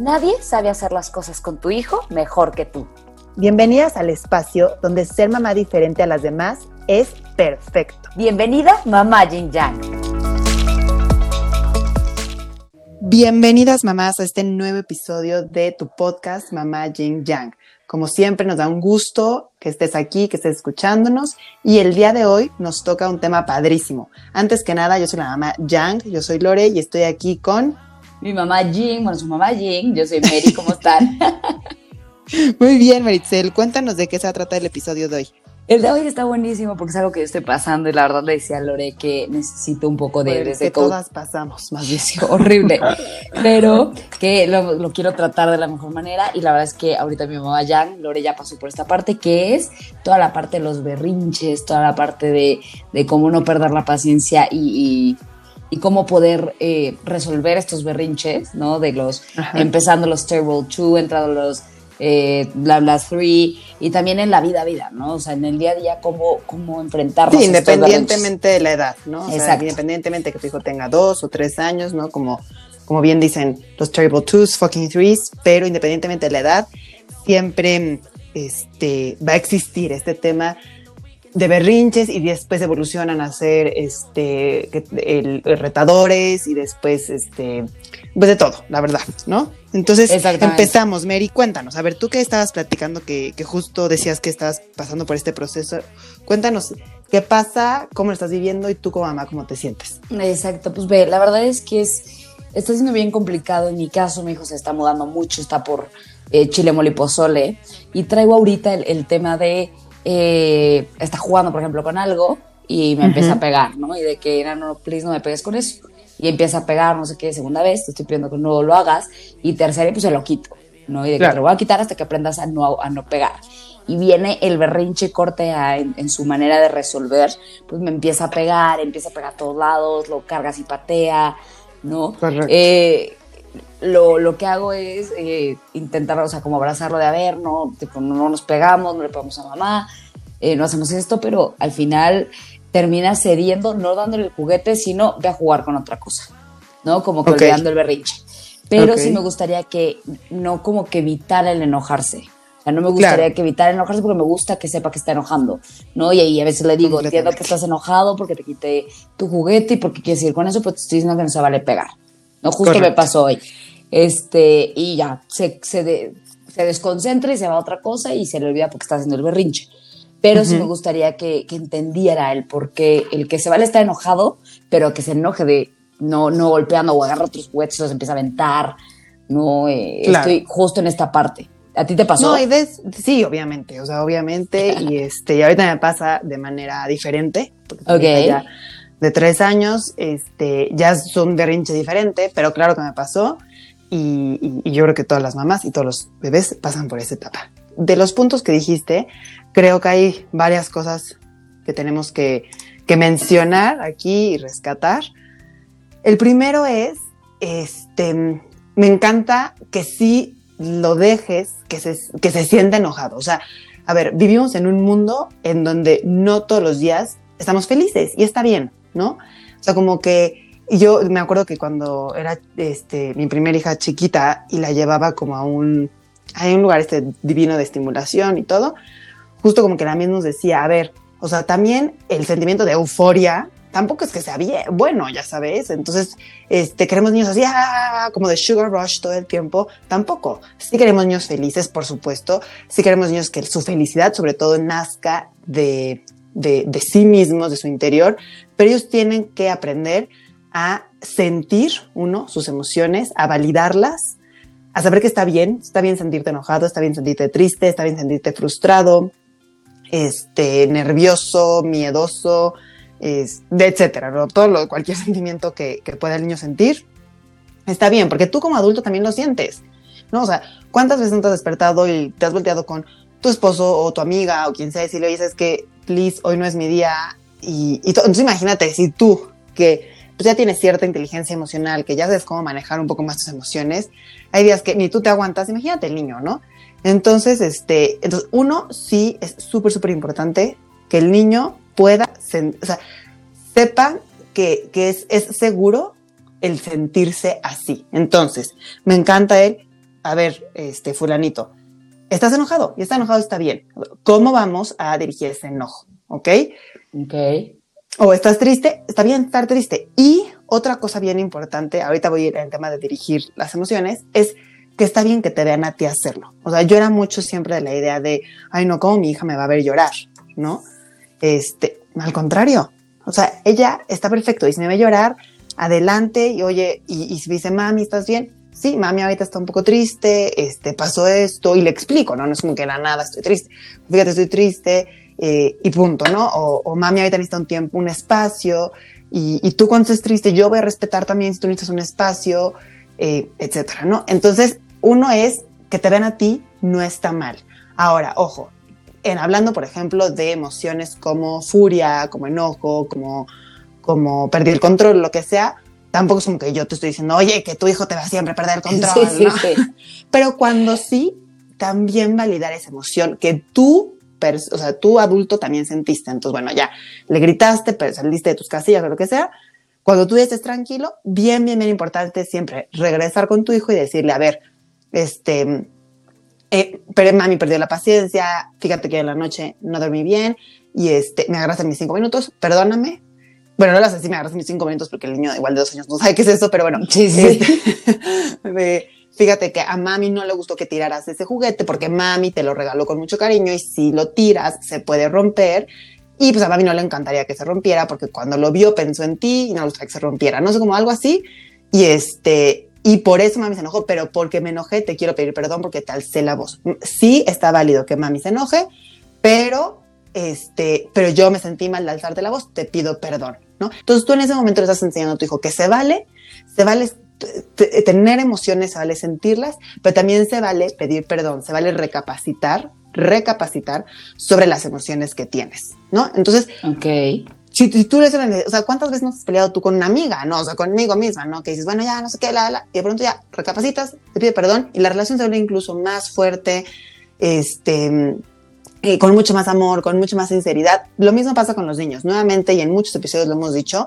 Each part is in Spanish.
Nadie sabe hacer las cosas con tu hijo mejor que tú. Bienvenidas al espacio donde ser mamá diferente a las demás es perfecto. Bienvenida, mamá Yin Yang. Bienvenidas mamás a este nuevo episodio de tu podcast Mamá Yin Yang. Como siempre nos da un gusto que estés aquí, que estés escuchándonos y el día de hoy nos toca un tema padrísimo. Antes que nada, yo soy la mamá Yang, yo soy Lore y estoy aquí con... Mi mamá Jing, bueno, su mamá Jing, yo soy Mary, ¿cómo están? Muy bien, Maritzel, cuéntanos de qué se trata el episodio de hoy. El de hoy está buenísimo porque es algo que yo estoy pasando y la verdad le decía a Lore que necesito un poco de, que coach. todas pasamos, más bien. Horrible, pero que lo, lo quiero tratar de la mejor manera y la verdad es que ahorita mi mamá Jan, Lore ya pasó por esta parte que es toda la parte de los berrinches, toda la parte de, de cómo no perder la paciencia y, y- y cómo poder eh, resolver estos berrinches, ¿no? De los, Ajá. empezando los Terrible 2, entrando los eh, bla bla 3 y también en la vida a vida, ¿no? O sea, en el día a día cómo, cómo enfrentarnos Sí, independientemente de la edad, ¿no? O sea, Exacto. independientemente que tu hijo tenga dos o tres años, ¿no? Como, como bien dicen los terrible twos, fucking threes, pero independientemente de la edad, siempre este, va a existir este tema de berrinches y después evolucionan a ser este, que- el- retadores y después, este, pues de todo, la verdad, ¿no? Entonces, empezamos, Mary, cuéntanos, a ver, tú que estabas platicando que, que justo decías que estabas pasando por este proceso, cuéntanos qué pasa, cómo lo estás viviendo y tú como mamá, cómo te sientes. Exacto, pues ve, la verdad es que es, está siendo bien complicado. En mi caso, mi hijo se está mudando mucho, está por eh, Chile Mole y Pozole. Y traigo ahorita el, el tema de, eh, está jugando, por ejemplo, con algo y me empieza a pegar, ¿no? Y de que, no, no, please, no me pegues con eso. Y empieza a pegar, no sé qué, segunda vez, te estoy pidiendo que no lo hagas. Y tercera, pues se lo quito, ¿no? Y de que Claro. te lo voy a quitar hasta que aprendas a no, a no pegar. Y viene el berrinche corte a- en, en su manera de resolver, pues me empieza a pegar, empieza a pegar a todos lados, lo cargas y patea, ¿no? Correcto. Eh, lo, lo que hago es eh, intentar, o sea, como abrazarlo de a ver, no, tipo, no, no nos pegamos, no le pegamos a mamá, eh, no hacemos esto, pero al final termina cediendo, no dándole el juguete, sino ve a jugar con otra cosa, ¿no? Como que Ok. olvidando el berrinche. Pero sí me gustaría que no como que evitara el enojarse. O sea, no me gustaría Claro. que evitara el enojarse porque me gusta que sepa que está enojando, ¿no? Y ahí a veces le digo, entiendo que estás enojado porque te quité tu juguete y porque quieres ir con eso, pero te estoy diciendo que no se vale pegar. No, justo me Correcto. pasó hoy. Este, y ya, se, se, de- se desconcentra y se va a otra cosa y se le olvida porque está haciendo el berrinche. Pero sí me gustaría que, que entendiera el por qué el que se vale está enojado, pero que se enoje de no, no golpeando o agarra otros juguetes y los empieza a aventar. No, eh, Claro. estoy justo en esta parte. ¿A ti te pasó? No, y des- sí, obviamente, o sea, obviamente, y este, y ahorita me pasa de manera diferente, porque ya de tres años, este, ya es un berrinche diferente, pero claro que me pasó, y yo creo que todas las mamás y todos los bebés pasan por esa etapa. De los puntos que dijiste, creo que hay varias cosas que tenemos que, que mencionar aquí y rescatar. El primero es, este, me encanta que sí lo dejes, que se, que se sienta enojado. O sea, a ver, vivimos en un mundo en donde no todos los días estamos felices y está bien, ¿no? O sea, como que yo me acuerdo que cuando era este, mi primera hija chiquita y la llevaba como a un, a un lugar este divino de estimulación y todo, justo como que la misma nos decía, a ver, o sea, también el sentimiento de euforia tampoco es que sea bien, bueno, ya sabes. Entonces, este, queremos niños así, ah, como de sugar rush todo el tiempo. Tampoco. Sí queremos niños felices, por supuesto. Sí queremos niños que su felicidad, sobre todo, nazca de, de, de sí mismos, de su interior. Pero ellos tienen que aprender a sentir, uno, sus emociones, a validarlas, a saber que está bien, está bien sentirte enojado, está bien sentirte triste, está bien sentirte frustrado, este, nervioso, miedoso, es, etcétera, ¿no? todo lo, cualquier sentimiento que, que pueda el niño sentir, está bien, porque tú como adulto también lo sientes. ¿no? O sea, ¿cuántas veces no te has despertado y te has volteado con tu esposo o tu amiga o quien sea y si le dices que, please, hoy no es mi día? Y, y entonces imagínate, si tú que pues ya tienes cierta inteligencia emocional, que ya sabes cómo manejar un poco más tus emociones, hay días que ni tú te aguantas, imagínate el niño, ¿no? Entonces, este, entonces uno sí es súper, súper importante que el niño pueda, o sea, sepa que, que es, es seguro el sentirse así. Entonces, me encanta él, a ver, este, fulanito, estás enojado y está enojado está bien. ¿Cómo vamos a dirigir ese enojo? ¿Ok? Ok. O estás triste, está bien estar triste. Y otra cosa bien importante, ahorita voy a ir al tema de dirigir las emociones, es que está bien que te vean a ti hacerlo. O sea, yo era mucho siempre de la idea de, ay, no, ¿cómo mi hija me va a ver llorar? ¿No? Este, al contrario. O sea, ella está perfecto y si me ve llorar, adelante y oye, y, si dice, mami, ¿estás bien? Sí, mami ahorita está un poco triste, este, pasó esto y le explico, ¿no? No es como que la nada, estoy triste. Fíjate, estoy triste eh, y punto, ¿no? O, mami ahorita necesita un tiempo, un espacio y, y, tú cuando estés triste, yo voy a respetar también si tú necesitas un espacio, eh, etcétera, ¿no? Entonces, uno es que te ven a ti, no está mal. Ahora, ojo, en hablando, por ejemplo, de emociones como furia, como enojo, como como perder el control, lo que sea, tampoco es como que yo te estoy diciendo, oye, que tu hijo te va a siempre perder el control, sí, sí, Pero cuando sí, también validar esa emoción que tú, o sea, tú adulto también sentiste. Entonces, bueno, ya le gritaste, pero saliste de tus casillas o lo que sea. Cuando tú estés tranquilo, bien, bien, bien importante siempre regresar con tu hijo y decirle, a ver, este, eh, pero mami perdió la paciencia, fíjate que en la noche no dormí bien y este, me agarraste mis cinco minutos, perdóname, bueno, no las así, me agarras mis cinco minutos porque el niño igual de dos años no sabe qué es eso, pero bueno. Sí, sí. Este, fíjate que a mami no le gustó que tiraras ese juguete porque mami te lo regaló con mucho cariño y si lo tiras se puede romper. Y pues a mami no le encantaría que se rompiera porque cuando lo vio pensó en ti y no le gustaría que se rompiera. No sé, como algo así. Y este, y por eso mami se enojó, pero porque me enojé te quiero pedir perdón porque te alcé la voz. Sí está válido que mami se enoje, pero este, pero yo me sentí mal de alzarte la voz, te pido perdón, ¿no? Entonces tú en ese momento le estás enseñando a tu hijo que se vale, se vale tener emociones, se vale sentirlas, pero también se vale pedir perdón, se vale recapacitar, recapacitar sobre las emociones que tienes, ¿no? Entonces, ok. Si, tú le o sea, ¿cuántas veces no has peleado tú con una amiga, no? O sea, conmigo misma, ¿no? Que dices, bueno, ya, no sé qué, la, la, y de pronto ya recapacitas, te pide perdón y la relación se vuelve incluso más fuerte, este, eh, con mucho más amor, con mucho más sinceridad. Lo mismo pasa con los niños. Nuevamente, y en muchos episodios lo hemos dicho,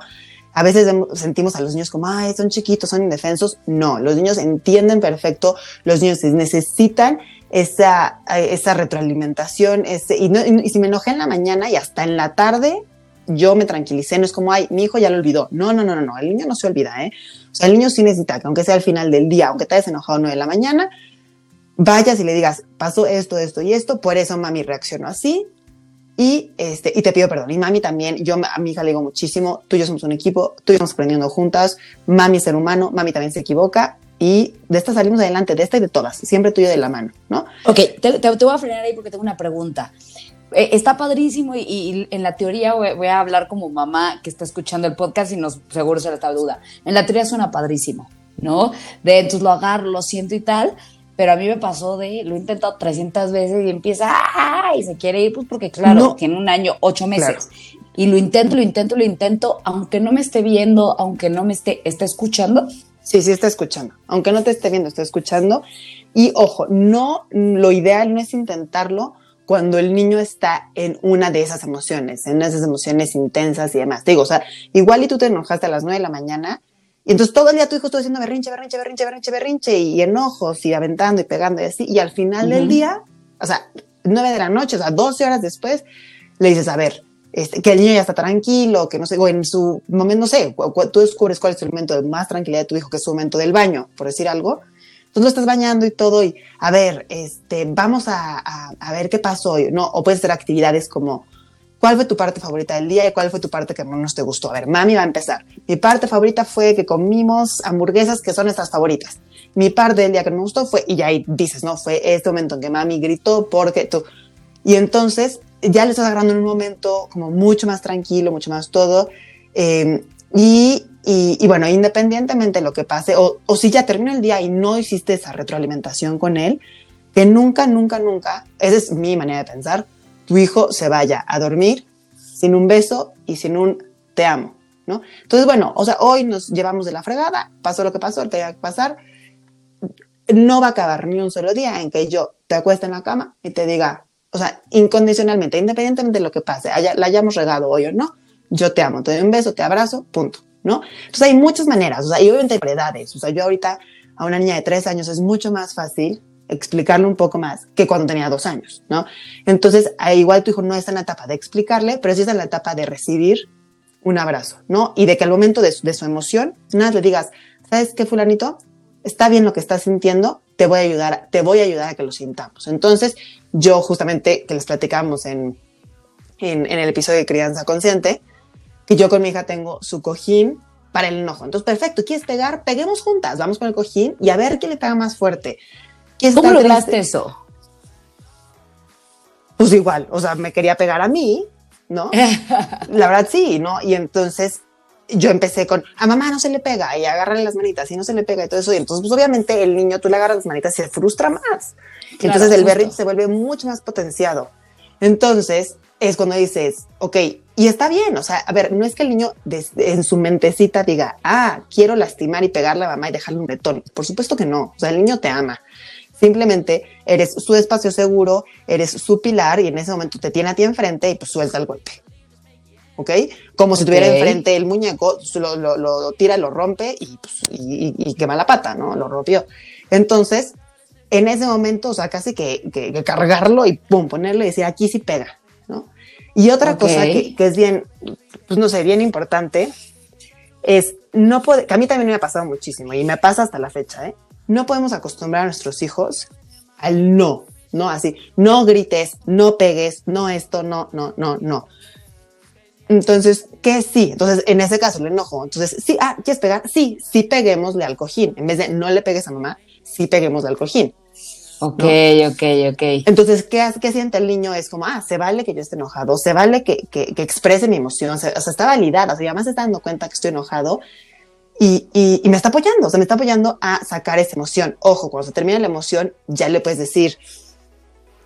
a veces sentimos a los niños como, ay, son chiquitos, son indefensos. No, los niños entienden perfecto, los niños necesitan esa, esa retroalimentación. Ese, y, y, si me enojé en la mañana y hasta en la tarde, yo me tranquilicé, no es como, ay, mi hijo ya lo olvidó. No, no, no, no, no, el niño no se olvida, ¿eh? O sea, el niño sí necesita que aunque sea al final del día, aunque te hayas enojado nueve de la mañana, vayas y le digas, pasó esto, esto y esto, por eso mami reaccionó así y, este, y te pido perdón. Y mami también, yo a mi hija le digo muchísimo, tú y yo somos un equipo, tú y yo estamos aprendiendo juntas, mami es ser humano, mami también se equivoca y de esta salimos adelante, de esta y de todas, siempre tú y yo de la mano, ¿no? Ok, te, te, voy a frenar ahí porque tengo una pregunta. Eh, está padrísimo y, en la teoría voy, a hablar como mamá que está escuchando el podcast y nos seguro se le está duda. En la teoría suena padrísimo, ¿no? De entonces lo agarro, lo siento y tal, pero a mí me pasó de, lo he intentado 300 veces y empieza, y se quiere ir, pues porque claro, tiene un año, ocho meses. Y lo intento, lo intento, lo intento, aunque no me esté viendo, aunque no me esté, esté escuchando. Sí, sí está escuchando. Aunque no te esté viendo, está escuchando. Y ojo, no, lo ideal no es intentarlo cuando el niño está en una de esas emociones, en esas emociones intensas y demás. Te digo, o sea, igual y tú te enojaste a las nueve de la mañana y entonces todo el día tu hijo estuvo haciendo berrinche, berrinche, berrinche, berrinche, berrinche, y enojos, y aventando y pegando y así. Y al final del día, o sea, nueve de la noche, o sea, doce horas después, le dices, a ver, este, que el niño ya está tranquilo, que no sé, o en su momento, no sé, tú descubres cuál es el momento de más tranquilidad de tu hijo, que es su momento del baño, por decir algo. Entonces lo estás bañando y todo, y a ver, este, vamos a, a, a ver qué pasó hoy, ¿no? O puedes hacer actividades como, ¿Cuál fue tu parte favorita del día y cuál fue tu parte que menos te gustó? A ver, mami va a empezar. Mi parte favorita fue que comimos hamburguesas que son nuestras favoritas. Mi parte del día que me gustó fue, y ahí dices, ¿no? Fue este momento en que mami gritó porque tú. Y entonces ya le estás agarrando en un momento como mucho más tranquilo, mucho más todo. Em, y, Y, bueno, independientemente de lo que pase, o, o si ya terminó el día y no hiciste esa retroalimentación con él, que nunca, nunca, nunca, esa es mi manera de pensar, tu hijo se vaya a dormir sin un beso y sin un te amo, ¿no? Entonces, bueno, o sea, hoy nos llevamos de la fregada, pasó lo que pasó, te tenía que pasar, no va a acabar ni un solo día en que yo te acueste en la cama y te diga, o sea, incondicionalmente, independientemente de lo que pase, la hayamos regado hoy o no, yo te amo, te doy un beso, te abrazo, punto, ¿no? Entonces hay muchas maneras, o sea, y obviamente hay edades, o sea, yo ahorita a una niña de tres años es mucho más fácil explicarle un poco más que cuando tenía dos años, ¿no? Entonces, igual tu hijo no está en la etapa de explicarle, pero sí está en la etapa de recibir un abrazo, ¿no? Y de que al momento de su, emoción, nada le digas, ¿sabes qué, fulanito? Está bien lo que estás sintiendo, te voy a ayudar, te voy a ayudar a que lo sintamos. Entonces, yo justamente que les platicamos en, en, en el episodio de crianza consciente, que yo con mi hija tengo su cojín para el enojo. Entonces, perfecto, ¿quieres pegar? Peguemos juntas, vamos con el cojín y a ver quién le pega más fuerte. ¿Cómo lograste eso? Pues igual, o sea, me quería pegar a mí, ¿no? La verdad sí, ¿no? Y entonces yo empecé con, a mamá no se le pega y agárrale las manitas y no se le pega y todo eso. Y entonces, pues obviamente el niño, tú le agarras las manitas y se frustra más. entonces el berrinche se vuelve mucho más potenciado. Entonces es cuando dices, ok, y está bien, o sea, a ver, no es que el niño en su mentecita diga, ah, quiero lastimar y pegarle a mamá y dejarle un betón. Por supuesto que no, o sea, el niño te ama. Simplemente eres su espacio seguro, eres su pilar y en ese momento te tiene a ti enfrente y pues suelta el golpe. ¿Ok? Como si tuviera enfrente el muñeco, lo, lo, tira, lo rompe y, pues, y, quema la pata, ¿no? Lo rompió. Entonces, en ese momento, o sea, casi que, que, cargarlo y pum, ponerle y decir aquí sí pega, ¿no? Y otra cosa que, que, es bien, pues no sé, bien importante, es no puede, que a mí también me ha pasado muchísimo y me pasa hasta la fecha, ¿eh? No podemos acostumbrar a nuestros hijos al no, no así, no grites, no pegues, no esto, no, no, no, no. Entonces, ¿qué sí? Entonces, en ese caso, el enojo. Entonces, sí, ah, ¿quieres pegar? Sí, sí peguémosle al cojín. En vez de no le pegues a mamá, sí peguémosle al cojín. Ok, ok, ok. Entonces, ¿qué, ¿qué siente el niño? Es como, ah, se vale que yo esté enojado, se vale que, que, que exprese mi emoción, o sea, está validada, o sea, además se está dando cuenta que estoy enojado y, y, me está apoyando, o sea, me está apoyando a sacar esa emoción. Ojo, cuando se termina la emoción, ya le puedes decir,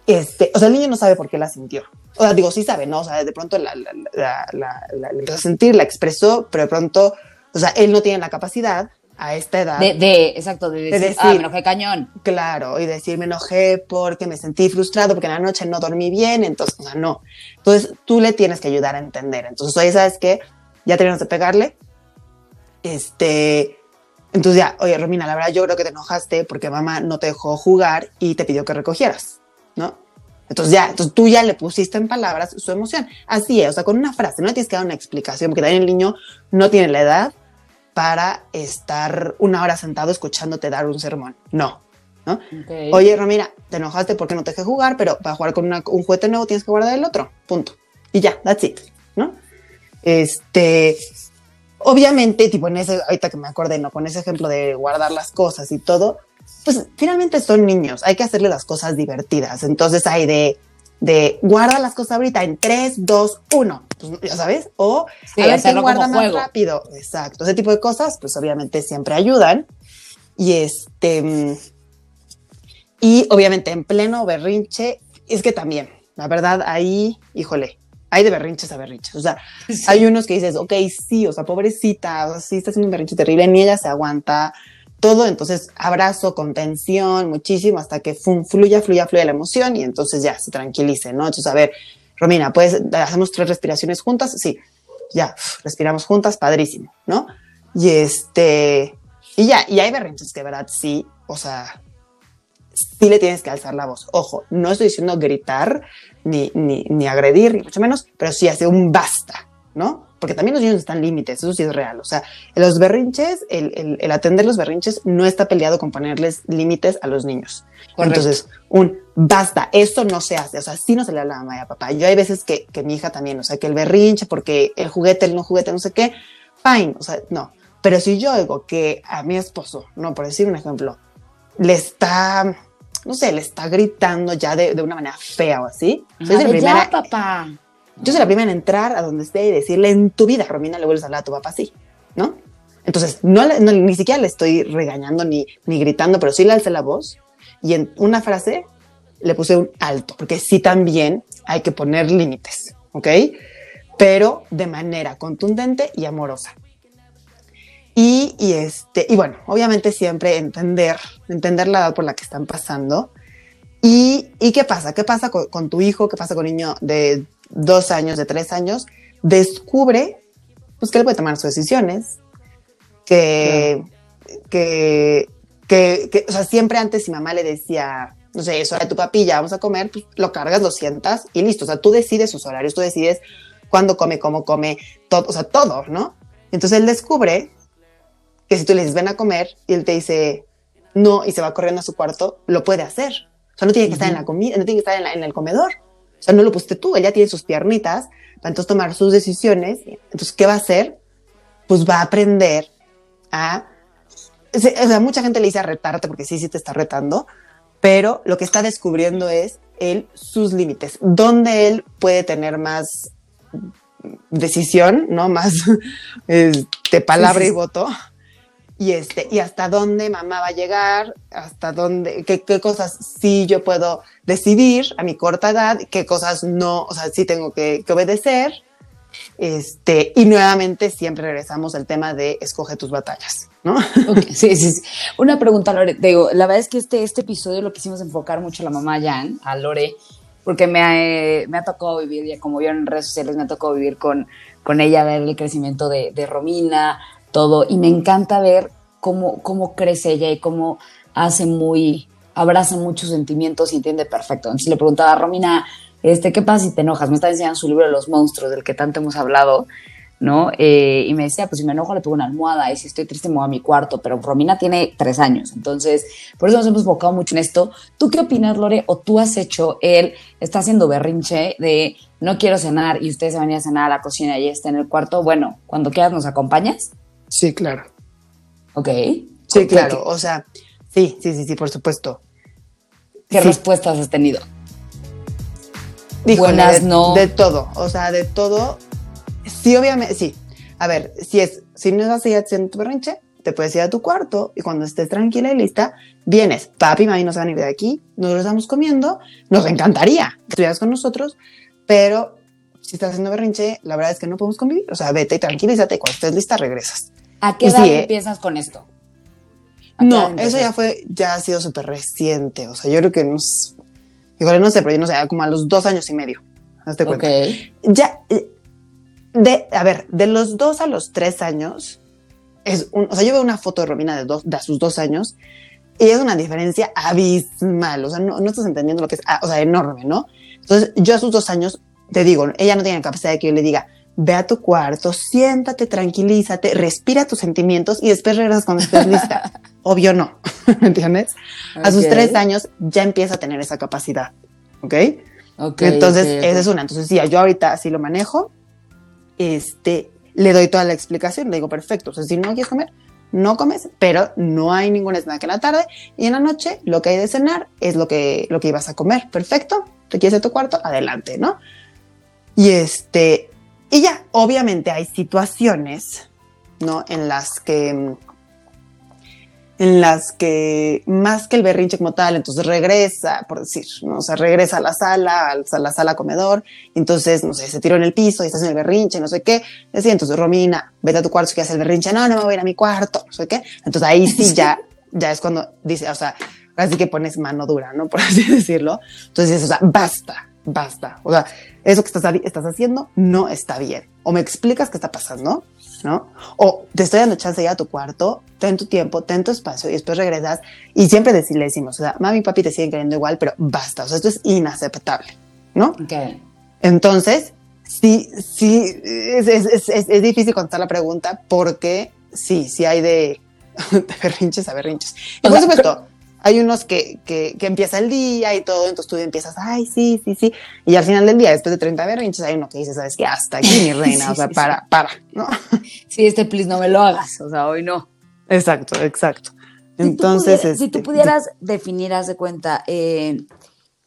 este, o sea, el niño no sabe por qué la sintió. O sea, digo, sí sabe, ¿no? O sea, de pronto la, la, la, la empezó a sentir, la expresó, pero de pronto, o sea, él no tiene la capacidad a esta edad. De, de exacto, de decir, ah, me enojé cañón. Claro, y decir, me enojé porque me sentí frustrado, porque en la noche no dormí bien, entonces, o sea, no. Entonces, tú le tienes que ayudar a entender. Entonces, oye, ¿sabes qué? Ya tenemos de pegarle, este, entonces ya, oye, Romina, la verdad yo creo que te enojaste porque mamá no te dejó jugar y te pidió que recogieras, ¿no? Entonces ya, entonces tú ya le pusiste en palabras su emoción. Así es, o sea, con una frase, no le tienes que dar una explicación, porque también el niño no tiene la edad para estar una hora sentado escuchándote dar un sermón. No, ¿no? Oye, Romina, te enojaste porque no te dejé jugar, pero para jugar con un juguete nuevo tienes que guardar el otro, punto. Y ya, that's it, ¿no? Este, Obviamente, tipo en ese, ahorita que me acordé, ¿no? Con ese ejemplo de guardar las cosas y todo, pues finalmente son niños, hay que hacerle las cosas divertidas. Entonces hay de, de guarda las cosas ahorita en 3, 2, 1, ya sabes, o a ver quién guarda más rápido. Exacto, ese tipo de cosas, pues obviamente siempre ayudan. Y este, y obviamente en pleno berrinche, es que también, la verdad, ahí, híjole, hay de berrinches a berrinches. O sea, hay unos que dices, ok, sí, o sea, pobrecita, o sea, sí está haciendo un berrinche terrible, ni ella se aguanta todo. Entonces, abrazo, contención, muchísimo, hasta que fluya, fluya, fluya la emoción y entonces ya se tranquilice, ¿no? Entonces, a ver, Romina, pues hacemos tres respiraciones juntas, sí, ya, respiramos juntas, padrísimo, ¿no? Y este, y ya, y hay berrinches que, verdad, sí, o sea, sí le tienes que alzar la voz. Ojo, no estoy diciendo gritar, ni, ni, ni agredir, ni mucho menos, pero sí hace un basta, ¿no? Porque también los niños están límites, eso sí es real. O sea, los berrinches, el, el, atender los berrinches no está peleado con ponerles límites a los niños. Entonces, un basta, esto no se hace. O sea, sí no se le habla a mamá y a papá. Yo hay veces que, que mi hija también, o sea, que el berrinche, porque el juguete, el no juguete, no sé qué, fine, o sea, no. Pero si yo oigo que a mi esposo, no, por decir un ejemplo, le está no sé, le está gritando ya de, de una manera fea o así. Soy la primera, papá. Yo soy la primera en entrar a donde esté y decirle en tu vida, Romina, le vuelves a hablar a tu papá así, ¿no? Entonces, no, ni siquiera le estoy regañando ni, ni gritando, pero sí le alcé la voz y en una frase le puse un alto, porque sí también hay que poner límites, ¿ok? Pero de manera contundente y amorosa. Y, y, este, y bueno, obviamente siempre entender, entender la edad por la que están pasando. Y, y qué pasa, qué pasa con, con, tu hijo, qué pasa con un niño de dos años, de tres años, descubre pues que él puede tomar sus decisiones, que, claro. que, que, que, o sea, siempre antes si mamá le decía, no sé, eso de tu papilla, vamos a comer, pues lo cargas, lo sientas y listo. O sea, tú decides sus horarios, tú decides cuándo come, cómo come, todo, o sea, todo, ¿no? Entonces él descubre que si tú le dices ven a comer y él te dice no y se va corriendo a su cuarto, lo puede hacer. O sea, no tiene que uh -huh. estar en la comida, no tiene que estar en, la, en, el comedor. O sea, no lo pusiste tú, él ya tiene sus piernitas para entonces tomar sus decisiones. Entonces, ¿qué va a hacer? Pues va a aprender a... O sea, mucha gente le dice a retarte porque sí, sí te está retando, pero lo que está descubriendo es él sus límites, donde él puede tener más decisión, ¿no? Más este, palabra y voto. Y, este, y hasta dónde mamá va a llegar, hasta dónde, qué, qué cosas sí yo puedo decidir a mi corta edad, qué cosas no, o sea, sí tengo que, que obedecer. Este, y nuevamente siempre regresamos al tema de escoge tus batallas, ¿no? Okay, sí, sí, sí, Una pregunta, Lore. Digo, la verdad es que este, este episodio lo quisimos enfocar mucho a la mamá Jan, a Lore, porque me ha, me ha tocado vivir, ya como vieron en redes sociales, me ha tocado vivir con, con ella, ver el crecimiento de Romina, todo, y me encanta ver cómo, cómo crece ella y cómo hace muy, abraza muchos sentimientos y entiende perfecto. Entonces le preguntaba a Romina, este, ¿qué pasa si te enojas? Me está enseñando su libro de los monstruos, del que tanto hemos hablado, ¿no? Eh, y me decía, pues si me enojo le pongo una almohada y si estoy triste me voy a mi cuarto, pero Romina tiene tres años, entonces por eso nos hemos enfocado mucho en esto. ¿Tú qué opinas, Lore? ¿O tú has hecho, él está haciendo berrinche de no quiero cenar y ustedes se van a, cenar a la cocina y está en el cuarto? Bueno, cuando quieras nos acompañas. Sí, claro. Ok. Sí, claro, o sea, sí, sí, sí, sí, por supuesto. ¿Qué sí. respuestas has tenido? Díjole, Buenas, de, no. De todo, o sea, de todo. Sí, obviamente, sí. A ver, si es, si no vas a ir haciendo tu berrinche, te puedes ir a tu cuarto y cuando estés tranquila y lista, vienes. Papi y mami no se van a ir de aquí, nosotros estamos comiendo, nos encantaría que estuvieras con nosotros, pero si estás haciendo berrinche, la verdad es que no podemos convivir. O sea, vete y tranquilízate, cuando estés lista regresas. ¿A qué edad sí, empiezas con esto? No, eso ya fue, ya ha sido súper reciente. O sea, yo creo que nos, igual no sé, pero yo no sé, como a los dos años y medio. Hazte cuenta. Okay. Ya, de, a ver, de los dos a los tres años, es un, o sea, yo veo una foto de Romina de, dos, de sus dos años y es una diferencia abismal. O sea, no, no estás entendiendo lo que es, ah, o sea, enorme, ¿no? Entonces, yo a sus dos años, te digo, ella no tiene la capacidad de que yo le diga, ve a tu cuarto, siéntate, tranquilízate, respira tus sentimientos y después regresas cuando estés lista. Obvio no, ¿me entiendes? Okay. A sus tres años ya empieza a tener esa capacidad, ¿ok? okay Entonces, okay, esa es una. Entonces, sí, yo ahorita así lo manejo, este, le doy toda la explicación, le digo, perfecto, o sea, si no quieres comer, no comes, pero no hay ningún snack en la tarde y en la noche lo que hay de cenar es lo que, lo que ibas a comer, perfecto, te quieres de tu cuarto, adelante, ¿no? Y este, y ya, obviamente hay situaciones, ¿no? En las que, en las que más que el berrinche como tal, entonces regresa, por decir, ¿no? O sea, regresa a la sala, a la sala comedor, entonces, no sé, se tiró en el piso y estás en el berrinche, no sé qué. Decía, entonces, Romina, vete a tu cuarto, que hace el berrinche, no, no me voy a ir a mi cuarto, no sé qué. Entonces ahí sí ya, ya es cuando dice, o sea, así que pones mano dura, ¿no? Por así decirlo. Entonces, o sea, basta, basta. O sea, eso que estás, estás haciendo no está bien. O me explicas qué está pasando, ¿no? O te estoy dando chance ya a tu cuarto, ten tu tiempo, ten tu espacio y después regresas y siempre decir, le decimos, o sea, mami y papi te siguen queriendo igual, pero basta, o sea, esto es inaceptable, ¿no? Okay. Entonces, sí, sí, es, es, es, es difícil contestar la pregunta porque sí, sí hay de, de berrinches a berrinches. Y por supuesto, pero hay unos que, que, que, empieza el día y todo, entonces tú empiezas, ay, sí, sí, sí. Y al final del día, después de 30 berrinches, hay uno que dice, sabes que hasta aquí, mi reina, sí, o sea, sí, para, sí. para, ¿no? Sí, este please no me lo hagas, o sea, hoy no. Exacto, exacto. Entonces, si tú, pudieras, este, si tú pudieras definir, haz de cuenta, eh,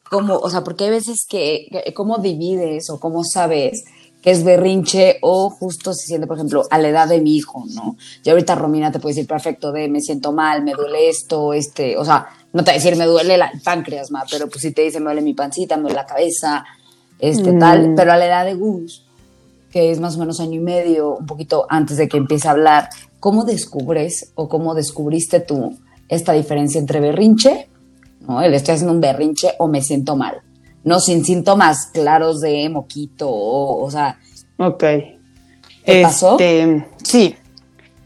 cómo, o sea, porque hay veces que, que, cómo divides o cómo sabes que es berrinche o justo se siente, por ejemplo, a la edad de mi hijo, ¿no? Y ahorita Romina te puede decir perfecto de me siento mal, me duele esto, este, o sea, no te va a decir me duele el páncreas, ma, pero pues si te dice me duele mi pancita, me duele la cabeza, este tal, mm. pero a la edad de Gus, que es más o menos año y medio, un poquito antes de que empiece a hablar, ¿cómo descubres o cómo descubriste tú esta diferencia entre berrinche, ¿no? El estoy haciendo un berrinche o me siento mal no sin síntomas claros de moquito, o, sea. Ok. ¿Qué pasó? Este, sí.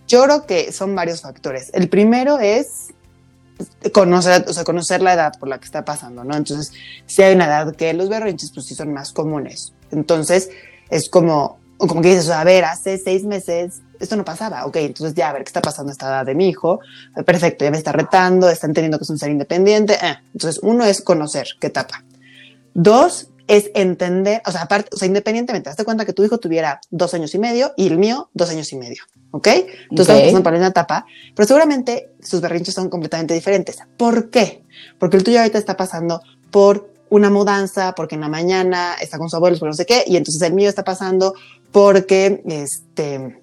Yo creo que son varios factores. El primero es conocer, o sea, conocer la edad por la que está pasando, ¿no? Entonces, si hay una edad que los berrinches, pues sí son más comunes. Entonces, es como, como que dices, a ver, hace seis meses esto no pasaba, ok, entonces ya a ver qué está pasando a esta edad de mi hijo, perfecto, ya me está retando, está entendiendo que es un ser independiente, eh. entonces uno es conocer qué etapa, Dos, es entender, o sea, aparte, o sea, independientemente, hazte cuenta que tu hijo tuviera dos años y medio y el mío dos años y medio, ¿ok? Entonces estamos pasando por una etapa, pero seguramente sus berrinches son completamente diferentes. ¿Por qué? Porque el tuyo ahorita está pasando por una mudanza, porque en la mañana está con su abuelo, por no sé qué, y entonces el mío está pasando porque, este,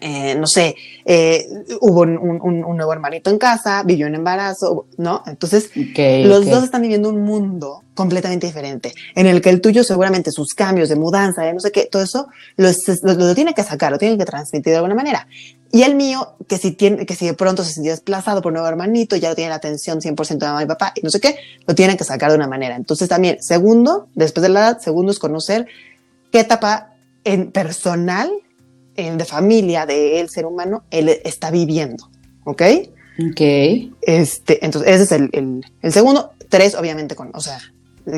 eh, no sé, eh, hubo un, nuevo hermanito en casa, vivió en embarazo, ¿no? Entonces, los dos están viviendo un mundo completamente diferente, en el que el tuyo seguramente sus cambios de mudanza, de no sé qué, todo eso lo, lo, tiene que sacar, lo tiene que transmitir de alguna manera. Y el mío, que si, tiene, que si de pronto se sintió desplazado por un nuevo hermanito, ya no tiene la atención 100% de mamá y papá, y no sé qué, lo tienen que sacar de una manera. Entonces también, segundo, después de la edad, segundo es conocer qué etapa en personal de familia del ser humano él está viviendo. ¿Ok? Ok. Este, entonces, ese es el, el, segundo. Tres, obviamente, con, o sea,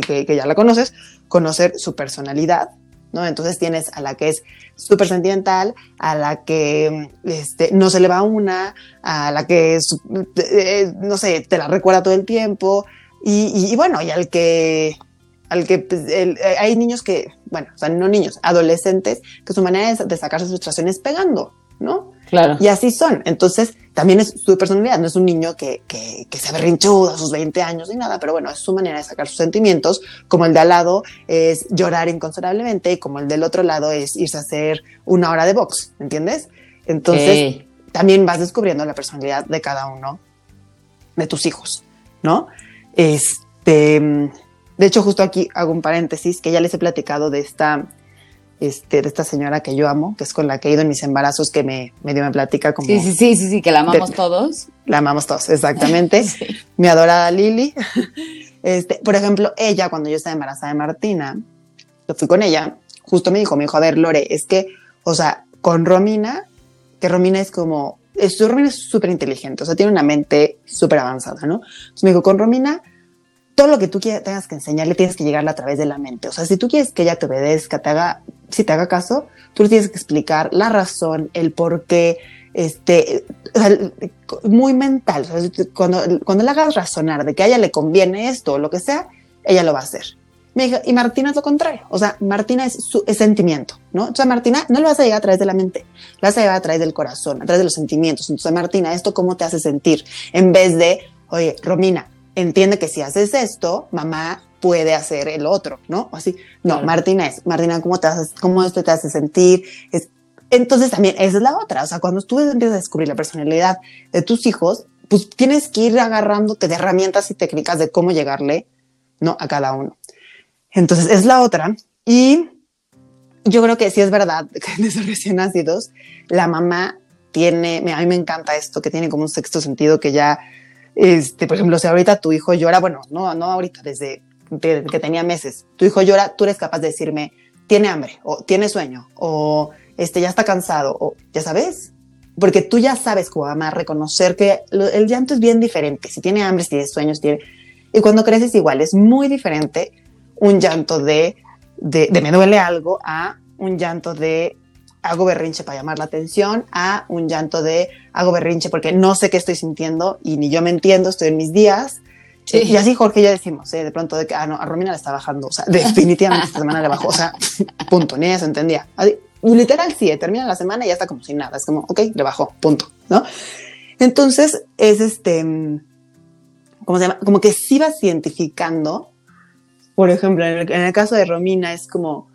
que, que, ya la conoces, conocer su personalidad, ¿no? Entonces tienes a la que es súper sentimental, a la que este, no se le va una, a la que, es, eh, no sé, te la recuerda todo el tiempo, y, y bueno, y al que al que pues, eh, hay niños que, bueno, o sea, no niños, adolescentes, que su manera de, sacar sus frustraciones pegando, ¿no? Claro. Y así son. Entonces, también es su personalidad, no es un niño que, que, que se berrinchudo a sus 20 años ni nada, pero bueno, es su manera de sacar sus sentimientos, como el de al lado es llorar inconsolablemente y como el del otro lado es irse a hacer una hora de box, ¿entiendes? Entonces, también vas descubriendo la personalidad de cada uno de tus hijos, ¿no? Este, de hecho, justo aquí hago un paréntesis, que ya les he platicado de esta, este, de esta señora que yo amo, que es con la que he ido en mis embarazos, que me medio me platica como... Sí, sí, sí, sí, sí que la amamos todos. La amamos todos, exactamente. Mi adorada Lili. Este, por ejemplo, ella, cuando yo estaba embarazada de Martina, yo fui con ella, justo me dijo, me dijo, a ver, Lore, es que, o sea, con Romina, que Romina es como, es, Romina es súper inteligente, o sea, tiene una mente súper avanzada, ¿no? Entonces me dijo, con Romina todo lo que tú tengas que enseñarle tienes que llegarle a través de la mente. O sea, si tú quieres que ella te obedezca, te haga, si te haga caso, tú le tienes que explicar la razón, el por qué, este, muy mental. cuando, cuando le hagas razonar de que a ella le conviene esto o lo que sea, ella lo va a hacer. Me dijo, y Martina es lo contrario. O sea, Martina es, su, sentimiento, ¿no? Entonces, Martina no le vas a llegar a través de la mente, le vas a llegar a través del corazón, a través de los sentimientos. Entonces, Martina, ¿esto cómo te hace sentir? En vez de, oye, Romina, entiende que si haces esto, mamá puede hacer el otro, ¿no? Así, no, Martina es, Martina, ¿cómo, te haces, cómo esto te hace sentir? Es, entonces también esa es la otra, o sea, cuando tú empiezas a descubrir la personalidad de tus hijos, pues tienes que ir agarrándote de herramientas y técnicas de cómo llegarle, ¿no? A cada uno. Entonces es la otra. Y yo creo que sí es verdad que en esos recién nacidos, la mamá tiene, a mí me encanta esto, que tiene como un sexto sentido que ya este, por ejemplo, si ahorita tu hijo llora, bueno, no, no ahorita, desde que tenía meses, tu hijo llora, tú eres capaz de decirme, tiene hambre, o tiene sueño, o este, ya está cansado, o ya sabes, porque tú ya sabes como mamá reconocer que el llanto es bien diferente, si tiene hambre, si tiene sueños, tiene... Y cuando creces igual, es muy diferente un llanto de, de, de me duele algo a un llanto de hago berrinche para llamar la atención a un llanto de hago berrinche porque no sé qué estoy sintiendo y ni yo me entiendo, estoy en mis días. Y así Jorge ya decimos, ¿eh? de pronto de que ah, no, a Romina le está bajando, o sea, definitivamente esta semana le bajó, o sea, punto, ni ella se entendía. Literal, sí, termina la semana y ya está como sin nada, es como, ok, le bajó, punto, ¿no? Entonces, es este, ¿cómo se llama? Como que sí vas identificando, por ejemplo, en el, en el caso de Romina es como,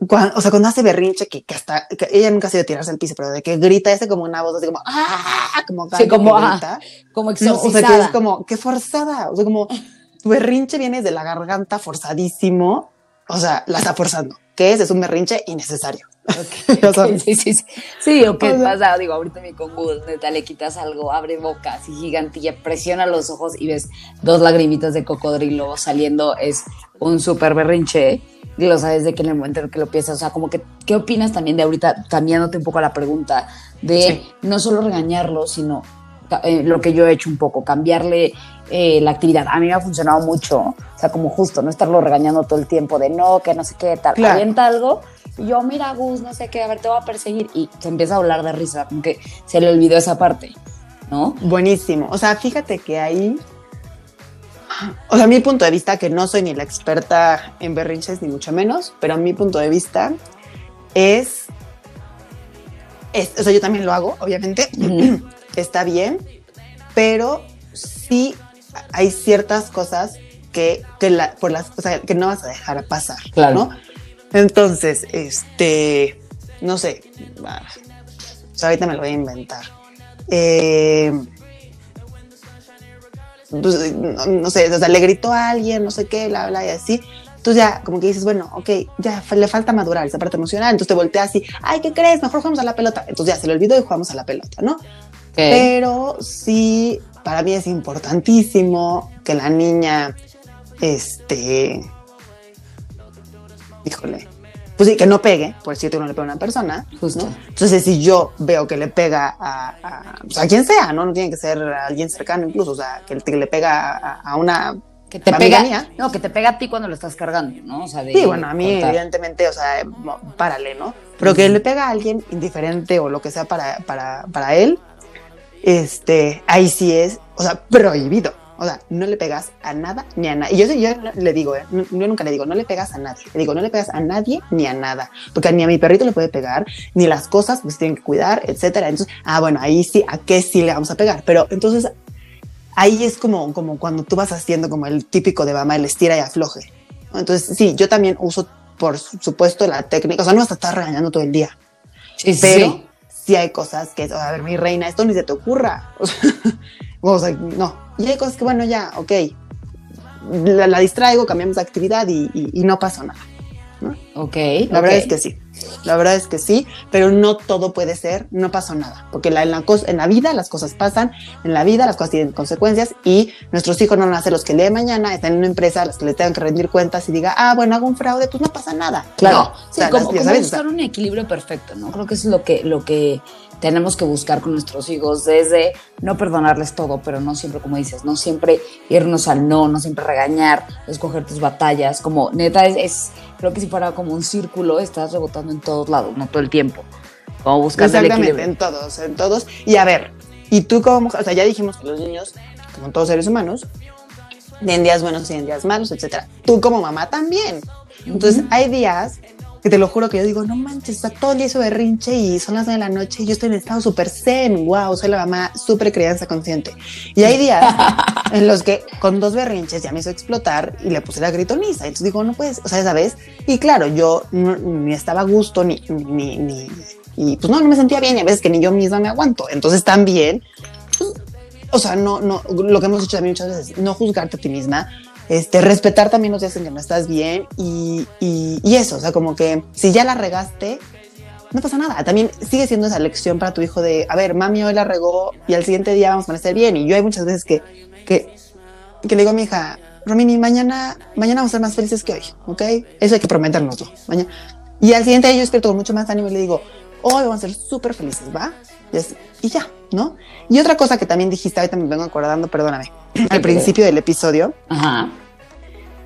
o sea, cuando hace berrinche, que, que hasta, que ella nunca ha sido tirarse al piso, pero de que grita ese como una voz así como, ¡ah! Como, sí, como, ah, como exorcizada. o sea, que es como, qué forzada, o sea, como, tu berrinche viene de la garganta forzadísimo, o sea, la está forzando. ¿Qué es? Es un berrinche innecesario. Okay, sí, sí, sí. Sí, o qué pasa, digo, ahorita me con Google, neta, le quitas algo, abre boca así gigantilla, presiona los ojos y ves dos lagrimitas de cocodrilo saliendo, es un súper berrinche lo sabes de que en el momento en que lo piensas, o sea, como que, ¿qué opinas también de ahorita, cambiándote un poco la pregunta, de no solo regañarlo, sino eh, lo que yo he hecho un poco, cambiarle eh, la actividad. A mí me ha funcionado mucho, o sea, como justo, no estarlo regañando todo el tiempo de no, que no sé qué, tal, claro. avienta algo. Yo, mira, Gus, no sé qué, a ver, te voy a perseguir. Y se empieza a hablar de risa, como que se le olvidó esa parte, ¿no? Buenísimo. O sea, fíjate que ahí o sea, mi punto de vista, que no soy ni la experta en berrinches, ni mucho menos, pero mi punto de vista es, o sea, yo también lo hago, obviamente, está bien, pero sí hay ciertas cosas que, por las, que no vas a dejar pasar, claro. ¿no? Entonces, este, no sé, o sea, ahorita me lo voy a inventar. Eh, pues, no, sé, o sea, le gritó a alguien, no sé qué, bla, bla, y así. Entonces ya como que dices, bueno, ok, ya le falta madurar esa parte emocional. Entonces te volteas así, ay, ¿qué crees? Mejor jugamos a la pelota. Entonces ya se le olvidó y jugamos a la pelota, ¿no? Pero sí, para mí es importantísimo que la niña, este, híjole, pues sí, que no pegue, por cierto, no le pega a una persona. Justo. Entonces, si yo veo que le pega a, pues, a, quien sea, ¿no? No tiene que ser a alguien cercano incluso, o sea, que, le pega a, una que te pega, no, que te pega a ti cuando lo estás cargando, ¿no? O sea, sí, bueno, a mí evidentemente, o sea, párale, ¿no? Pero que le pega a alguien indiferente o lo que sea para, para, para él, este, ahí sí es, o sea, prohibido. O sea, no le pegas a nada ni a nada. Y yo, yo le digo, ¿eh? yo nunca le digo, no le pegas a nadie. Le digo, no le pegas a nadie ni a nada. Porque ni a mi perrito le puede pegar, ni las cosas pues tienen que cuidar, etcétera. Entonces, ah, bueno, ahí sí, ¿a qué sí le vamos a pegar? Pero entonces, ahí es como, como cuando tú vas haciendo como el típico de mamá, el estira y afloje. Entonces, sí, yo también uso, por supuesto, la técnica. O sea, no vas a estar regañando todo el día. Sí, pero sí. hay cosas que, a ver, mi reina, esto ni se te ocurra. O sea, no, y hay cosas que, bueno, ya, ok, la, distraigo, cambiamos de actividad y, no pasa nada. ¿no? Ok. La verdad es que sí. La verdad es que sí, pero no todo puede ser, no pasó nada, porque la, en, la, en la vida las cosas pasan, en la vida las cosas tienen consecuencias y nuestros hijos no van a ser los que lee mañana, están en una empresa, los que le tengan que rendir cuentas y diga, ah, bueno, hago un fraude, pues no pasa nada. Claro, sí, como, buscar un equilibrio perfecto, ¿no? Creo que es lo que, lo que tenemos que buscar con nuestros hijos desde no perdonarles todo, pero no siempre, como dices, no siempre irnos al no, no siempre regañar, escoger tus batallas, como neta es, creo que si fuera como un círculo, estás rebotando en todos lados, no todo el tiempo. Como buscando Exactamente, en todos, en todos. Y a ver, y tú como, o sea, ya dijimos que los niños, como todos seres humanos, en días buenos y en días malos, etcétera. Tú como mamá también. Entonces, hay días que te lo juro que yo digo, no manches, está todo el día su berrinche y son las de la noche y yo estoy en estado súper zen, wow, soy la mamá súper crianza consciente. Y hay días en los que con dos berrinches ya me hizo explotar y le puse la gritoniza. Entonces digo, no puedes, o sea, esa vez. Y claro, yo ni estaba a gusto ni, ni, ni, y pues no, no me sentía bien y a veces que ni yo misma me aguanto. Entonces también, pues, o sea, no, no, lo que hemos dicho también muchas veces, no juzgarte a ti misma, este, respetar también los días en que no estás bien y, y, eso, o sea, como que si ya la regaste, no pasa nada. También sigue siendo esa lección para tu hijo de, a ver, mami hoy la regó y al siguiente día vamos a estar bien. Y yo hay muchas veces que, que, le digo a mi hija, Romini, mañana, mañana vamos a ser más felices que hoy, ¿ok? Eso hay que prometérnoslo. Mañana. Y al siguiente día yo despierto con mucho más ánimo le digo, hoy vamos a ser súper felices, ¿va? Y, y, ya, ¿no? Y otra cosa que también dijiste, ahorita me vengo acordando, perdóname, al principio del episodio,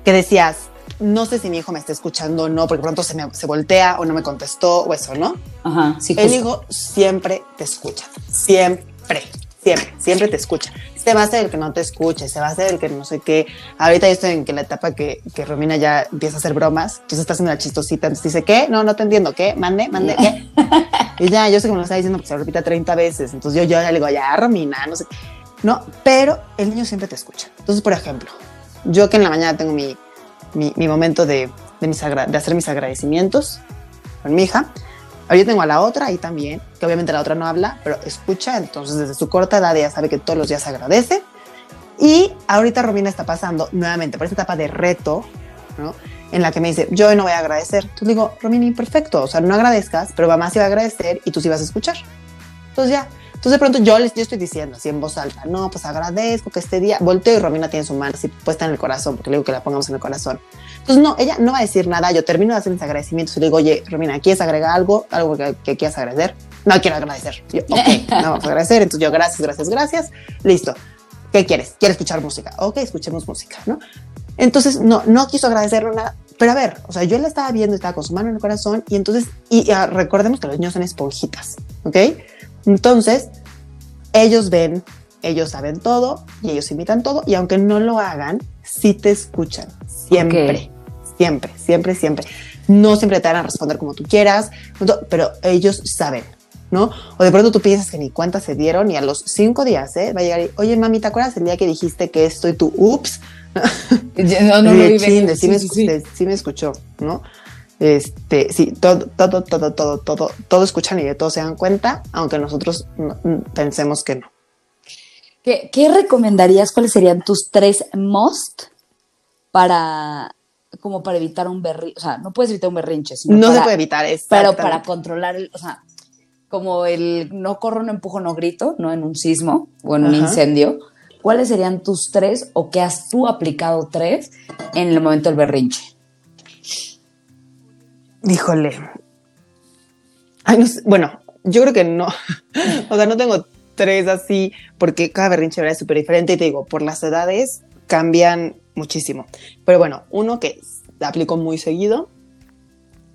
que decías, no sé si mi hijo me está escuchando o no, porque pronto se, me, se voltea o no me contestó o eso, ¿no? Ajá, sí. El hijo siempre te escucha, siempre, siempre, siempre te escucha. Se va a hacer el que no te escuche, se va a hacer el que no sé qué. Ahorita yo estoy en que la etapa que, que Romina ya empieza a hacer bromas, entonces está haciendo la chistosita, entonces dice, ¿qué? No, no te entiendo, ¿qué? Mande, mande, ¿qué? y ya, yo sé que me lo está diciendo porque se lo repita 30 veces, entonces yo, yo ya le digo, ya, Romina, no sé. No, pero el niño siempre te escucha. Entonces, por ejemplo, yo que en la mañana tengo mi, mi, momento de, de, mis de hacer mis agradecimientos, con mi hija. Ahora tengo a la otra ahí también, que obviamente la otra no habla, pero escucha, entonces desde su corta edad ya sabe que todos los días agradece. Y ahorita Romina está pasando nuevamente por esta etapa de reto, ¿no? En la que me dice, yo no voy a agradecer. Entonces digo, Romina, perfecto, o sea, no agradezcas, pero mamá sí va a agradecer y tú sí vas a escuchar. Entonces ya, entonces de pronto yo les estoy diciendo así en voz alta, no, pues agradezco que este día, volteo y Romina tiene su mano así puesta en el corazón, porque le digo que la pongamos en el corazón. Entonces, no, ella no va a decir nada. Yo termino de hacer mis agradecimientos y le digo, oye, Romina, ¿quieres agregar algo? ¿Algo que, quieras agradecer? No quiero agradecer. Yo, ok, no vamos a agradecer. Entonces, yo, gracias, gracias, gracias. Listo. ¿Qué quieres? ¿Quieres escuchar música? Ok, escuchemos música, ¿no? Entonces, no, no quiso agradecer nada. Pero a ver, o sea, yo la estaba viendo, estaba con su mano en el corazón y entonces, y uh, recordemos que los niños son esponjitas, ¿ok? Entonces, ellos ven, ellos saben todo y ellos imitan todo y aunque no lo hagan, sí te escuchan, siempre. Siempre, siempre, siempre. No siempre te van a responder como tú quieras, pero ellos saben, ¿no? O de pronto tú piensas que ni cuántas se dieron y a los cinco días, ¿eh? Va a llegar y, oye, mami, ¿te acuerdas el día que dijiste que esto y tú, ups? No, no, no, sí, me, sí, me escuchó, ¿no? Este, sí, todo, todo, todo, todo, todo, todo escuchan y de todo se dan cuenta, aunque nosotros pensemos que no. ¿Qué, ¿Qué recomendarías? ¿Cuáles serían tus tres must para como para evitar un berrinche, o sea, no puedes evitar un berrinche, sino no se puede evitar, eso. Pero para controlar, el, o sea, como el no corro, no empujo, no grito, no en un sismo o en un incendio. ¿Cuáles serían tus tres o qué has tú aplicado tres en el momento del berrinche? Híjole. bueno, yo creo que no. o sea, no tengo tres así porque cada berrinche es súper diferente y te digo, por las edades cambian muchísimo. Pero bueno, uno que aplico muy seguido,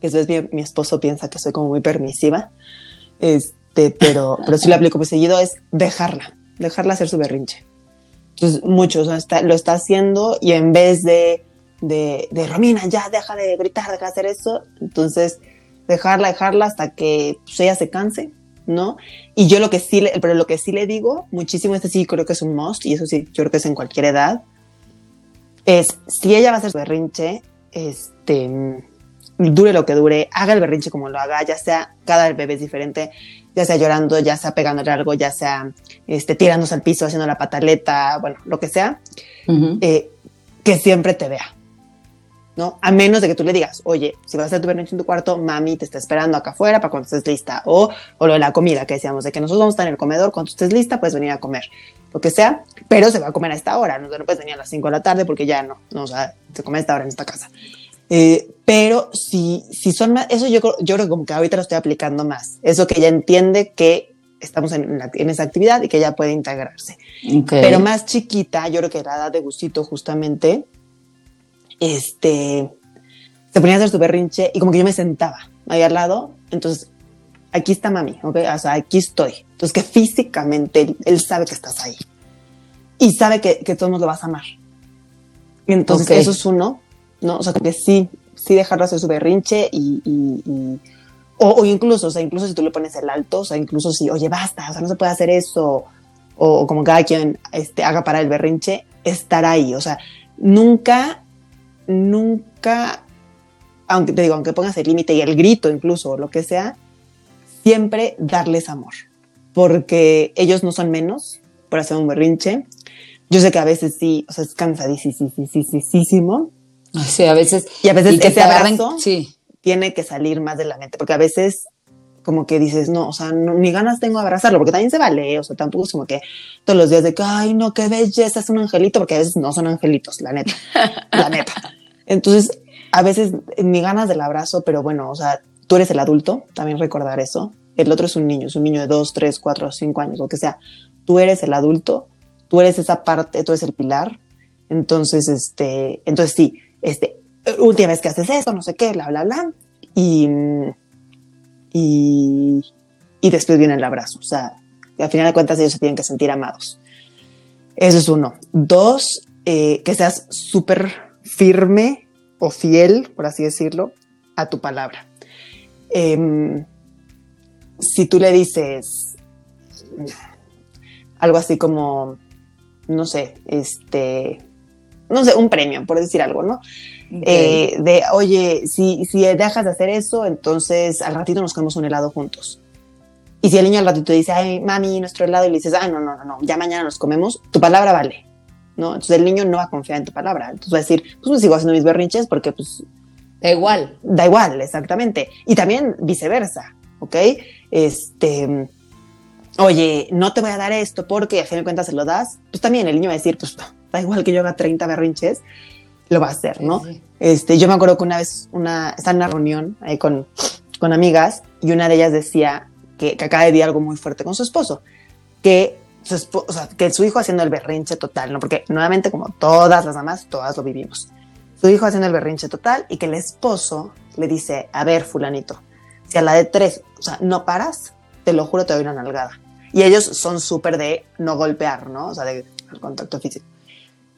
que es mi, mi esposo piensa que soy como muy permisiva, este, pero, pero sí lo aplico muy seguido, es dejarla, dejarla hacer su berrinche. Entonces, muchos lo está haciendo y en vez de, de, de, Romina, ya deja de gritar, deja de hacer eso, entonces dejarla, dejarla hasta que pues, ella se canse, ¿no? Y yo lo que sí, le, pero lo que sí le digo muchísimo, este sí creo que es un must, y eso sí, yo creo que es en cualquier edad, es si ella va a hacer su berrinche, este, dure lo que dure, haga el berrinche como lo haga, ya sea cada bebé es diferente, ya sea llorando, ya sea pegándole algo, ya sea este, tirándose al piso, haciendo la pataleta, bueno, lo que sea, eh, que siempre te vea. ¿No? A menos de que tú le digas, oye, si vas a hacer tu berrinche en tu cuarto, mami te está esperando acá afuera para cuando estés lista. O, o lo de la comida que decíamos, de que nosotros vamos a estar en el comedor, cuando estés lista, puedes venir a comer lo que sea, pero se va a comer a esta hora, no, no puedes venir a las 5 de la tarde porque ya no, no o sea, se come a esta hora en esta casa. Eh, pero si, si son más, eso yo, yo creo que como que ahorita lo estoy aplicando más, eso que ella entiende que estamos en, en esa actividad y que ella puede integrarse. Pero más chiquita, yo creo que la edad de gustito justamente, este, se ponía a hacer su berrinche y como que yo me sentaba ahí al lado, entonces aquí está mami, ¿ok? O sea, aquí estoy. Entonces, que físicamente él, sabe que estás ahí. Y sabe que, que todos nos lo vas a amar. Entonces, eso es uno, ¿no? O sea, que sí, sí dejarlo hacer su berrinche y, y, o, incluso, o sea, incluso si tú le pones el alto, o sea, incluso si, oye, basta, o sea, no se puede hacer eso, o, como cada quien este, haga para el berrinche, estar ahí. O sea, nunca, nunca, aunque te digo, aunque pongas el límite y el grito incluso, o lo que sea, siempre darles amor, porque ellos no son menos por hacer un berrinche. Yo sé que a veces sí, o sea, es cansadísimo. Sí, a veces. Y a veces que ese abrazo sí. tiene que salir más de la mente, porque a veces como que dices, no, o sea, ni ganas tengo de abrazarlo, porque también se vale, o sea, tampoco es como que todos los días de que, ay, no, qué belleza, es un angelito, porque a veces no son angelitos, la neta, la neta. Entonces, a veces ni ganas del abrazo, pero bueno, o sea, tú eres el adulto, también recordar eso. El otro es un niño, es un niño de 2, 3, 4, 5 años, lo que sea. Tú eres el adulto, tú eres esa parte, tú eres el pilar. Entonces, este, entonces sí, este, última vez que haces eso, no sé qué, bla, bla, bla. Y, y, y después viene el abrazo. O sea, al final de cuentas ellos se tienen que sentir amados. Eso es uno. Dos, eh, que seas súper firme o fiel, por así decirlo, a tu palabra. Em, si tú le dices algo así como, no sé, este, no sé, un premio, por decir algo, ¿no? Eh, de, oye, si, si dejas de hacer eso, entonces al ratito nos comemos un helado juntos. Y si el niño al ratito dice, ay, mami, nuestro helado, y le dices, ay, no, no, no, no, ya mañana nos comemos, tu palabra vale, ¿no? Entonces el niño no va a confiar en tu palabra. Entonces va a decir, pues me sigo haciendo mis berrinches porque, pues. Da igual. Da igual, exactamente. Y también viceversa, ¿ok? Este. Oye, no te voy a dar esto porque a fin de cuentas se lo das. Pues también el niño va a decir, pues da igual que yo haga 30 berrinches, lo va a hacer, ¿no? Este, yo me acuerdo que una vez una, estaba en una reunión ahí con, con amigas y una de ellas decía, que, acaba de decir algo muy fuerte con su esposo, que su, o sea, que su hijo haciendo el berrinche total, ¿no? Porque nuevamente, como todas las mamás, todas lo vivimos. Su hijo haciendo el berrinche total y que el esposo le dice, a ver, fulanito, si a la de tres, o sea, no paras, te lo juro, te doy una nalgada. Y ellos son súper de no golpear, ¿no? O sea, de contacto físico.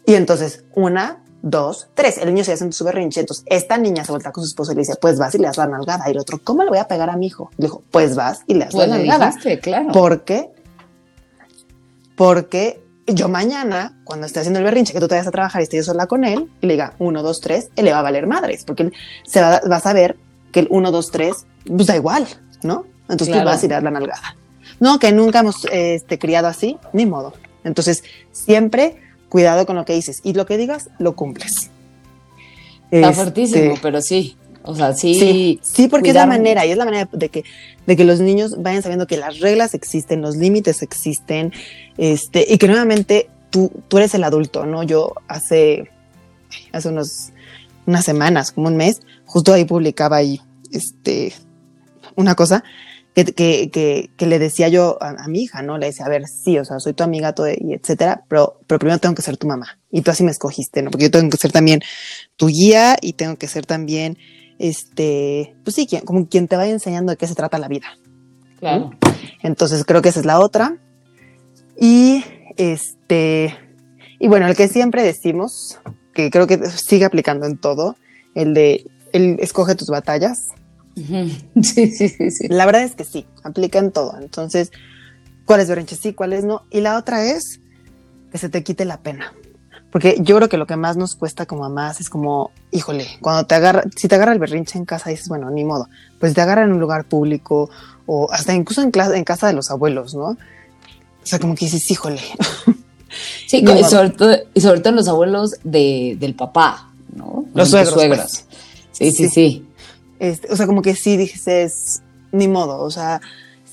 Y entonces, una, dos, tres. El niño se hace su berrinche. Entonces, esta niña se vuelta con su esposo y le dice, pues vas y le das la nalgada. Y el otro, ¿cómo le voy a pegar a mi hijo? Le dijo, pues vas y le das la pues nalgada. Dijiste, claro. Porque, porque yo mañana, cuando esté haciendo el berrinche, que tú te vayas a trabajar y esté yo sola con él, y le diga uno, dos, tres, él le va a valer madres, porque él se va, a saber que el uno, dos, tres, pues da igual, ¿no? Entonces tú vas y le das la nalgada. No, que nunca hemos este, criado así, ni modo. Entonces, siempre cuidado con lo que dices y lo que digas lo cumples. Está este, fuertísimo, pero sí. O sea, sí. Sí, porque es la manera, y es la manera de que, de que los niños vayan sabiendo que las reglas existen, los límites existen, este, y que nuevamente tú, tú eres el adulto, ¿no? Yo hace, hace unos, unas semanas, como un mes, justo ahí publicaba ahí, este, una cosa que, que, que, le decía yo a, mi hija, ¿no? Le decía, a ver, sí, o sea, soy tu amiga, todo, y etcétera, pero, pero primero tengo que ser tu mamá. Y tú así me escogiste, ¿no? Porque yo tengo que ser también tu guía y tengo que ser también, este, pues sí, como quien te vaya enseñando de qué se trata la vida. Claro. Entonces creo que esa es la otra. Y este, y bueno, el que siempre decimos, que creo que sigue aplicando en todo, el de, el escoge tus batallas Sí, sí, sí, sí. La verdad es que sí, aplica en todo. Entonces, ¿cuáles berrinches sí, cuáles no? Y la otra es que se te quite la pena. Porque yo creo que lo que más nos cuesta como mamás es como, híjole, cuando te agarra, si te agarra el berrinche en casa, dices, bueno, ni modo. Pues te agarra en un lugar público o hasta incluso en, en casa de los abuelos, ¿no? O sea, como que dices, híjole. Sí, y, sobre todo, y sobre todo los abuelos de, del papá, ¿no? Los suegros. Pues. Sí, sí, sí. Este, o sea, como que sí dices, ni modo, o sea,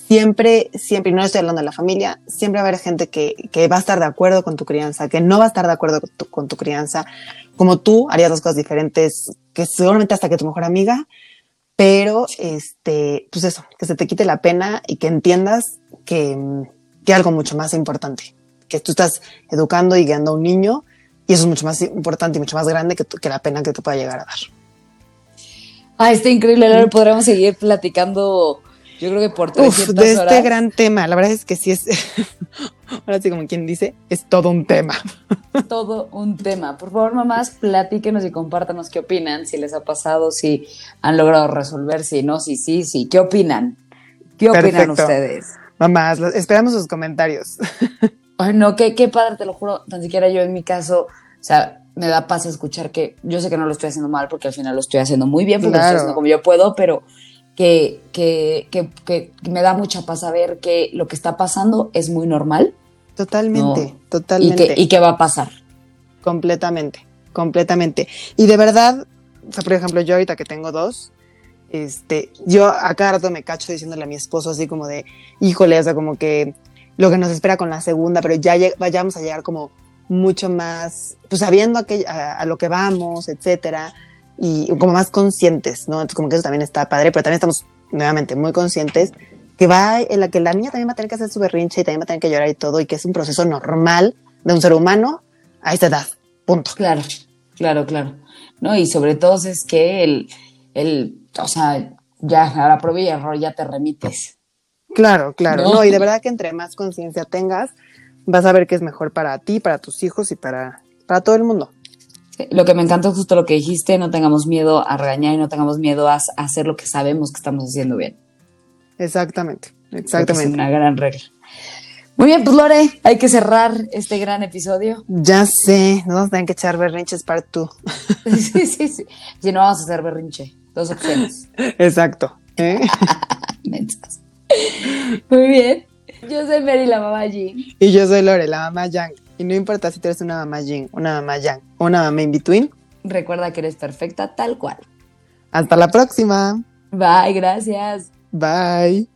siempre, siempre, y no estoy hablando de la familia, siempre va a haber gente que, que va a estar de acuerdo con tu crianza, que no va a estar de acuerdo con tu, crianza, como tú harías dos cosas diferentes, que seguramente hasta que tu mejor amiga, pero este, pues eso, que se te quite la pena y que entiendas que, que algo mucho más importante, que tú estás educando y guiando a un niño, y eso es mucho más importante y mucho más grande que, que la pena que te pueda llegar a dar. Ah, está increíble. Ahora podríamos seguir platicando, yo creo que por Uf, de este gran tema. La verdad es que sí es, ahora sí como quien dice, es todo un tema. Todo un tema. Por favor, mamás, platíquenos y compártanos qué opinan, si les ha pasado, si han logrado resolver, si no, si sí, sí. ¿Qué opinan? ¿Qué opinan ustedes? Mamás, esperamos sus comentarios. Ay, no, qué, qué padre, te lo juro. Tan siquiera yo en mi caso, o sea, me da paz escuchar que yo sé que no lo estoy haciendo mal porque al final lo estoy haciendo muy bien porque lo estoy haciendo como yo puedo, pero que, que, que, me da mucha paz saber que lo que está pasando es muy normal. Totalmente, totalmente. Y que, va a pasar. Completamente, completamente. Y de verdad, o sea, por ejemplo, yo ahorita que tengo dos, este, yo a cada rato me cacho diciéndole a mi esposo así como de, híjole, o sea, como que lo que nos espera con la segunda, pero ya vayamos a llegar como mucho más, pues sabiendo a, a, lo que vamos, etcétera, y como más conscientes, ¿no? Entonces, como que eso también está padre, pero también estamos nuevamente muy conscientes que va en la que la niña también va a tener que hacer su berrinche y también va a tener que llorar y todo, y que es un proceso normal de un ser humano a esa edad. Punto. Claro, claro, claro. No, y sobre todo es que el, el o sea, ya a la prueba y error ya te remites. Claro, claro. ¿No? no, y de verdad que entre más conciencia tengas, vas a ver que es mejor para ti, para tus hijos y para, para todo el mundo. Lo que me encanta es justo lo que dijiste, no tengamos miedo a regañar y no tengamos miedo a, hacer lo que sabemos que estamos haciendo bien. Exactamente, exactamente. Es una gran regla. Muy bien, pues Lore, hay que cerrar este gran episodio. Ya sé, nos vamos a tener que echar berrinches part 2. sí, sí, sí. Si no, vamos a hacer berrinche. Dos opciones. Exacto. ¿eh? Muy bien. Yo soy Mary, la mamá Jean. Y yo soy Lore, la mamá Yang. Y no importa si tú eres una mamá Jin, una mamá Yang una mamá in between. Recuerda que eres perfecta tal cual. Hasta la próxima. Bye, gracias. Bye.